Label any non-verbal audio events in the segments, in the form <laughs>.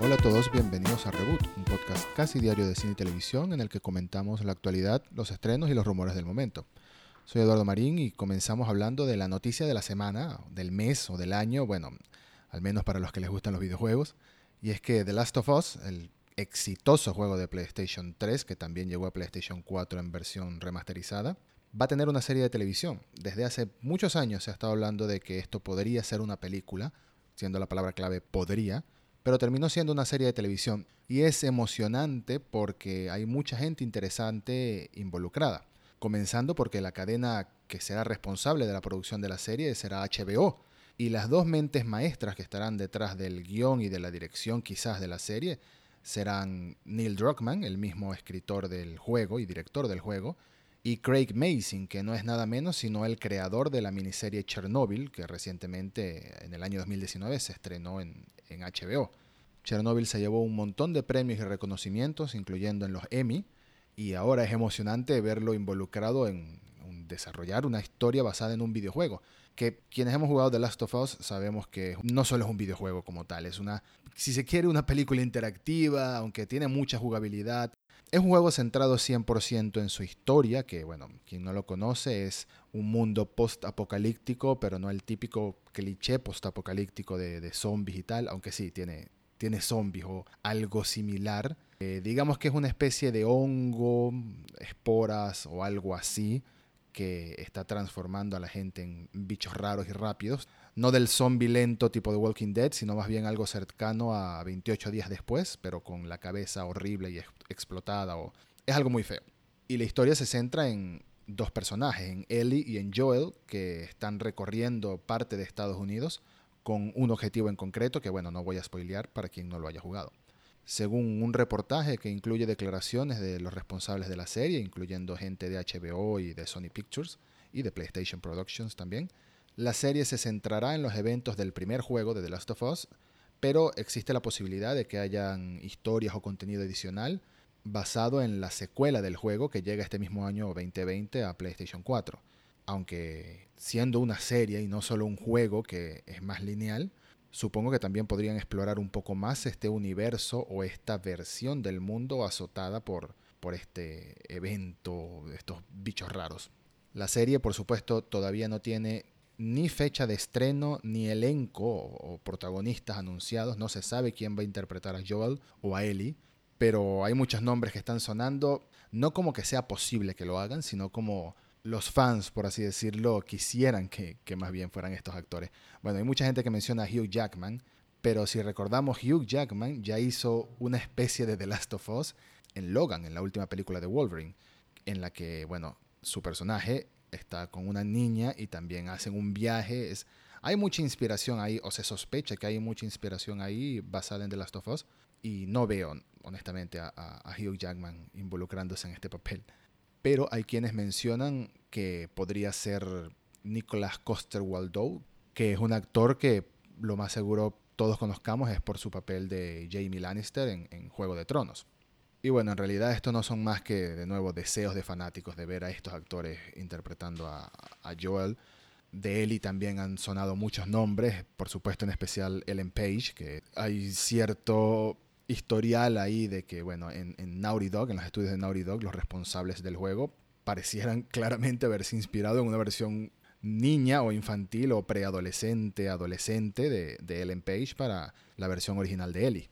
Hola a todos, bienvenidos a Reboot, un podcast casi diario de cine y televisión en el que comentamos la actualidad, los estrenos y los rumores del momento. Soy Eduardo Marín y comenzamos hablando de la noticia de la semana, del mes o del año, bueno, al menos para los que les gustan los videojuegos, y es que The Last of Us, el exitoso juego de PlayStation 3, que también llegó a PlayStation 4 en versión remasterizada, va a tener una serie de televisión. Desde hace muchos años se ha estado hablando de que esto podría ser una película, siendo la palabra clave podría, pero terminó siendo una serie de televisión. Y es emocionante porque hay mucha gente interesante involucrada. Comenzando porque la cadena que será responsable de la producción de la serie será HBO. Y las dos mentes maestras que estarán detrás del guion y de la dirección quizás de la serie serán Neil Druckmann, el mismo escritor del juego y director del juego, y Craig Mason, que no es nada menos sino el creador de la miniserie Chernobyl, que recientemente en el año 2019 se estrenó en, en HBO. Chernobyl se llevó un montón de premios y reconocimientos, incluyendo en los Emmy, y ahora es emocionante verlo involucrado en desarrollar una historia basada en un videojuego. Que quienes hemos jugado The Last of Us sabemos que no solo es un videojuego como tal, es una, si se quiere, una película interactiva, aunque tiene mucha jugabilidad. Es un juego centrado 100% en su historia, que bueno, quien no lo conoce es un mundo post-apocalíptico, pero no el típico cliché post-apocalíptico de, de zombies y tal, aunque sí, tiene, tiene zombies o algo similar. Eh, digamos que es una especie de hongo, esporas o algo así que está transformando a la gente en bichos raros y rápidos. No del zombie lento tipo de Walking Dead, sino más bien algo cercano a 28 días después, pero con la cabeza horrible y explotada. O... Es algo muy feo. Y la historia se centra en dos personajes, en Ellie y en Joel, que están recorriendo parte de Estados Unidos con un objetivo en concreto que, bueno, no voy a spoilear para quien no lo haya jugado. Según un reportaje que incluye declaraciones de los responsables de la serie, incluyendo gente de HBO y de Sony Pictures y de PlayStation Productions también, la serie se centrará en los eventos del primer juego de The Last of Us, pero existe la posibilidad de que hayan historias o contenido adicional basado en la secuela del juego que llega este mismo año 2020 a PlayStation 4 aunque siendo una serie y no solo un juego que es más lineal, supongo que también podrían explorar un poco más este universo o esta versión del mundo azotada por, por este evento, estos bichos raros. La serie, por supuesto, todavía no tiene ni fecha de estreno ni elenco o protagonistas anunciados. No se sabe quién va a interpretar a Joel o a Ellie, pero hay muchos nombres que están sonando, no como que sea posible que lo hagan, sino como los fans, por así decirlo, quisieran que, más bien fueran estos actores. Bueno, hay mucha gente que menciona a Hugh Jackman, pero si recordamos, Hugh Jackman ya hizo una especie de The Last of Us en Logan, en la última película de Wolverine, en la que, bueno, su personaje está con una niña y también hacen un viaje. Hay mucha inspiración ahí, o se sospecha que hay mucha inspiración ahí basada en The Last of Us, y no veo, honestamente, a Hugh Jackman involucrándose en este papel pero hay quienes mencionan que podría ser Nicholas Coster Waldau, que es un actor que lo más seguro todos conozcamos es por su papel de Jamie Lannister en, Juego de Tronos. Y bueno, en realidad esto no son más que, de nuevo, deseos de fanáticos de ver a estos actores interpretando a, a Joel. De Ellie también han sonado muchos nombres, por supuesto en especial Ellen Page, que hay cierto historial ahí de que, bueno, en, en Naughty Dog, en los estudios de Naughty Dog, los responsables del juego parecieran <laughs> claramente haberse inspirado en una versión niña o infantil o preadolescente, adolescente de, de Ellen Page para la versión original de Ellie.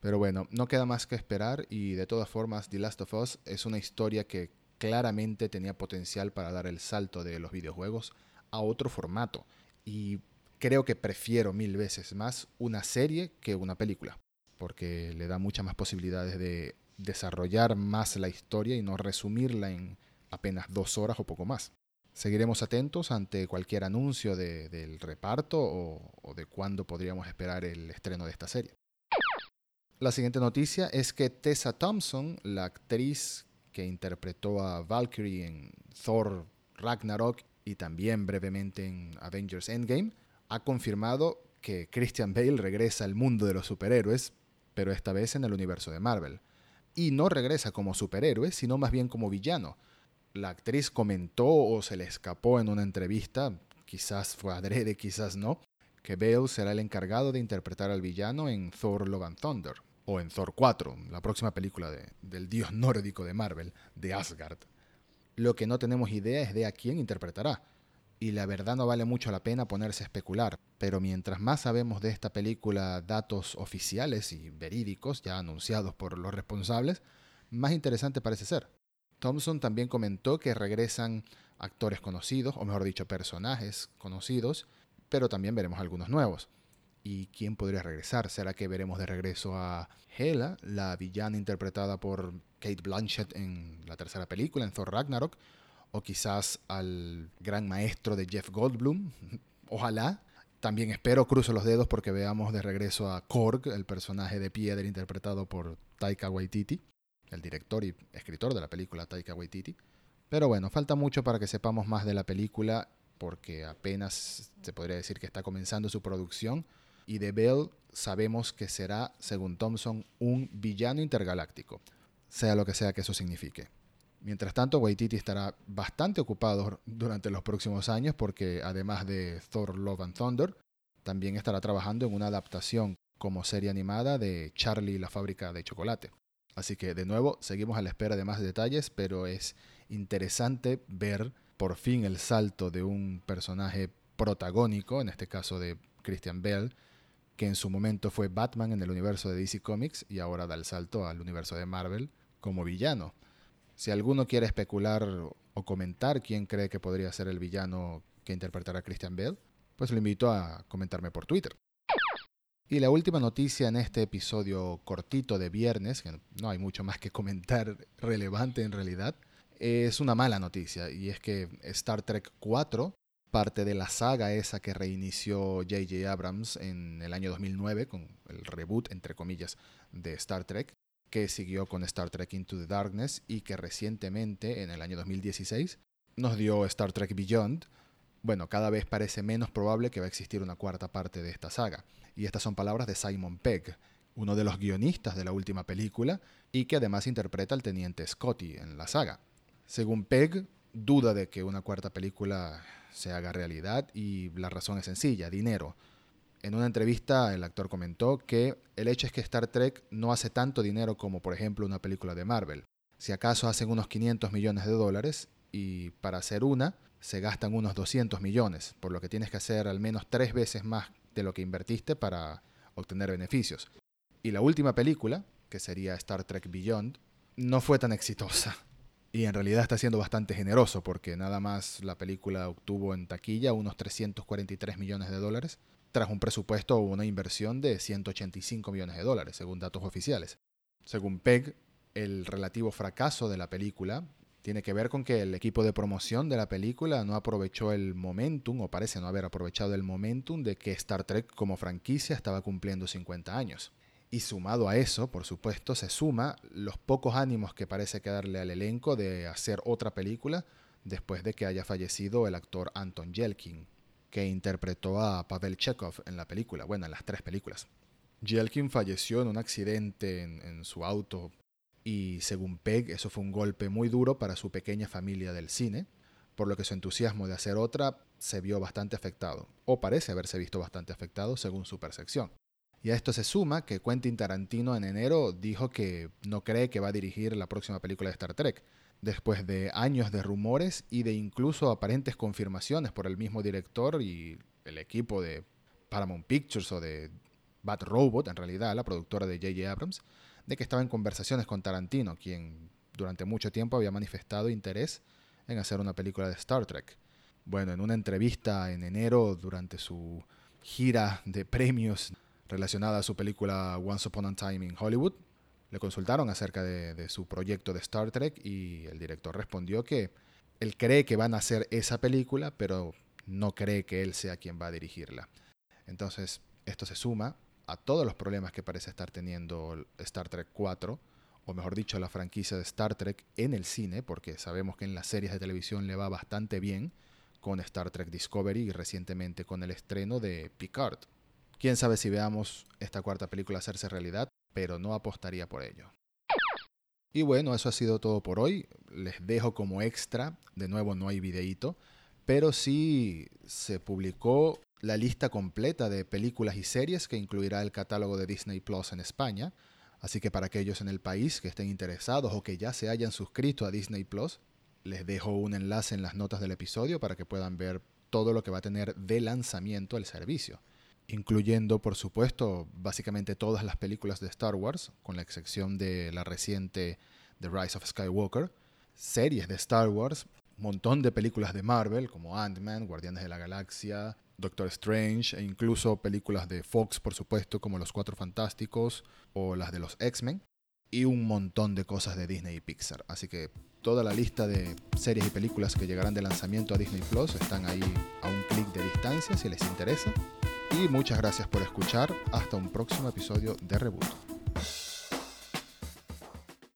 Pero bueno, no queda más que esperar y de todas formas The Last of Us es una historia que claramente tenía potencial para dar el salto de los videojuegos a otro formato. Y creo que prefiero mil veces más una serie que una película porque le da muchas más posibilidades de desarrollar más la historia y no resumirla en apenas dos horas o poco más. Seguiremos atentos ante cualquier anuncio del reparto o, de cuándo podríamos esperar el estreno de esta serie. La siguiente noticia es que Tessa Thompson, la actriz que interpretó a Valkyrie en Thor Ragnarok y también brevemente en Avengers Endgame, ha confirmado que Christian Bale regresa al mundo de los superhéroes pero esta vez en el universo de Marvel. Y no regresa como superhéroe, sino más bien como villano. La actriz comentó o se le escapó en una entrevista, quizás fue adrede, quizás no, que Bale será el encargado de interpretar al villano en Thor Love and Thunder, o en Thor 4, la próxima película del dios nórdico de Marvel, de Asgard. Lo que no tenemos idea es de a quién interpretará. Y la verdad no vale mucho la pena ponerse a especular, pero mientras más sabemos de esta película datos oficiales y verídicos, ya anunciados por los responsables, más interesante parece ser. Thompson también comentó que regresan actores conocidos, o mejor dicho, personajes conocidos, pero también veremos algunos nuevos. ¿Y quién podría regresar? ¿Será que veremos de regreso a Hela, la villana interpretada por Kate Blanchett en la tercera película, en Thor Ragnarok? ¿O quizás al gran maestro de Jeff Goldblum? <laughs> Ojalá. También espero, cruzo los dedos porque veamos de regreso a Korg, el personaje de piedra interpretado por Taika Waititi, el director y escritor de la película Taika Waititi. Pero bueno, falta mucho para que sepamos más de la película porque apenas se podría decir que está comenzando su producción y de Bell sabemos que será, según Thompson, un villano intergaláctico, sea lo que sea que eso signifique. Mientras tanto, Waititi estará bastante ocupado durante los próximos años porque además de Thor Love and Thunder, también estará trabajando en una adaptación como serie animada de Charlie la fábrica de chocolate. Así que de nuevo seguimos a la espera de más detalles, pero es interesante ver por fin el salto de un personaje protagónico, en este caso de Christian Bell, que en su momento fue Batman en el universo de DC Comics y ahora da el salto al universo de Marvel como villano. Si alguno quiere especular o comentar quién cree que podría ser el villano que interpretará Christian Bell, pues lo invito a comentarme por Twitter. Y la última noticia en este episodio cortito de viernes, que no hay mucho más que comentar relevante en realidad, es una mala noticia y es que Star Trek 4 parte de la saga esa que reinició J.J. Abrams en el año 2009 con el reboot, entre comillas, de Star Trek, que siguió con Star Trek Into the Darkness y que recientemente, en el año 2016, nos dio Star Trek Beyond. Bueno, cada vez parece menos probable que va a existir una cuarta parte de esta saga. Y estas son palabras de Simon Pegg, uno de los guionistas de la última película y que además interpreta al teniente Scotty en la saga. Según Pegg, duda de que una cuarta película se haga realidad y la razón es sencilla, dinero. En una entrevista el actor comentó que el hecho es que Star Trek no hace tanto dinero como por ejemplo una película de Marvel. Si acaso hacen unos 500 millones de dólares y para hacer una se gastan unos 200 millones, por lo que tienes que hacer al menos tres veces más de lo que invertiste para obtener beneficios. Y la última película, que sería Star Trek Beyond, no fue tan exitosa. Y en realidad está siendo bastante generoso porque nada más la película obtuvo en taquilla unos 343 millones de dólares, tras un presupuesto o una inversión de 185 millones de dólares, según datos oficiales. Según PEG, el relativo fracaso de la película tiene que ver con que el equipo de promoción de la película no aprovechó el momentum, o parece no haber aprovechado el momentum, de que Star Trek como franquicia estaba cumpliendo 50 años. Y sumado a eso, por supuesto, se suma los pocos ánimos que parece quedarle al elenco de hacer otra película después de que haya fallecido el actor Anton Yelkin, que interpretó a Pavel Chekhov en la película, bueno, en las tres películas. Yelkin falleció en un accidente en, en su auto y según Peg eso fue un golpe muy duro para su pequeña familia del cine, por lo que su entusiasmo de hacer otra se vio bastante afectado, o parece haberse visto bastante afectado según su percepción. Y a esto se suma que Quentin Tarantino en enero dijo que no cree que va a dirigir la próxima película de Star Trek, después de años de rumores y de incluso aparentes confirmaciones por el mismo director y el equipo de Paramount Pictures o de Bad Robot, en realidad, la productora de J.J. Abrams, de que estaba en conversaciones con Tarantino, quien durante mucho tiempo había manifestado interés en hacer una película de Star Trek. Bueno, en una entrevista en enero durante su gira de premios relacionada a su película Once Upon a Time in Hollywood. Le consultaron acerca de, su proyecto de Star Trek y el director respondió que él cree que van a hacer esa película, pero no cree que él sea quien va a dirigirla. Entonces, esto se suma a todos los problemas que parece estar teniendo Star Trek 4, o mejor dicho, la franquicia de Star Trek en el cine, porque sabemos que en las series de televisión le va bastante bien con Star Trek Discovery y recientemente con el estreno de Picard. Quién sabe si veamos esta cuarta película hacerse realidad, pero no apostaría por ello. Y bueno, eso ha sido todo por hoy. Les dejo como extra, de nuevo no hay videíto, pero sí se publicó la lista completa de películas y series que incluirá el catálogo de Disney Plus en España. Así que para aquellos en el país que estén interesados o que ya se hayan suscrito a Disney Plus, les dejo un enlace en las notas del episodio para que puedan ver todo lo que va a tener de lanzamiento el servicio, incluyendo por supuesto básicamente todas las películas de Star Wars, con la excepción de la reciente The Rise of Skywalker, series de Star Wars, un montón de películas de Marvel como Ant-Man, Guardianes de la Galaxia, Doctor Strange e incluso películas de Fox, por supuesto, como Los Cuatro Fantásticos o las de los X-Men, y un montón de cosas de Disney y Pixar. Así que toda la lista de series y películas que llegarán de lanzamiento a Disney Plus están ahí a un clic de distancia si les interesa. Y muchas gracias por escuchar. Hasta un próximo episodio de Reboot.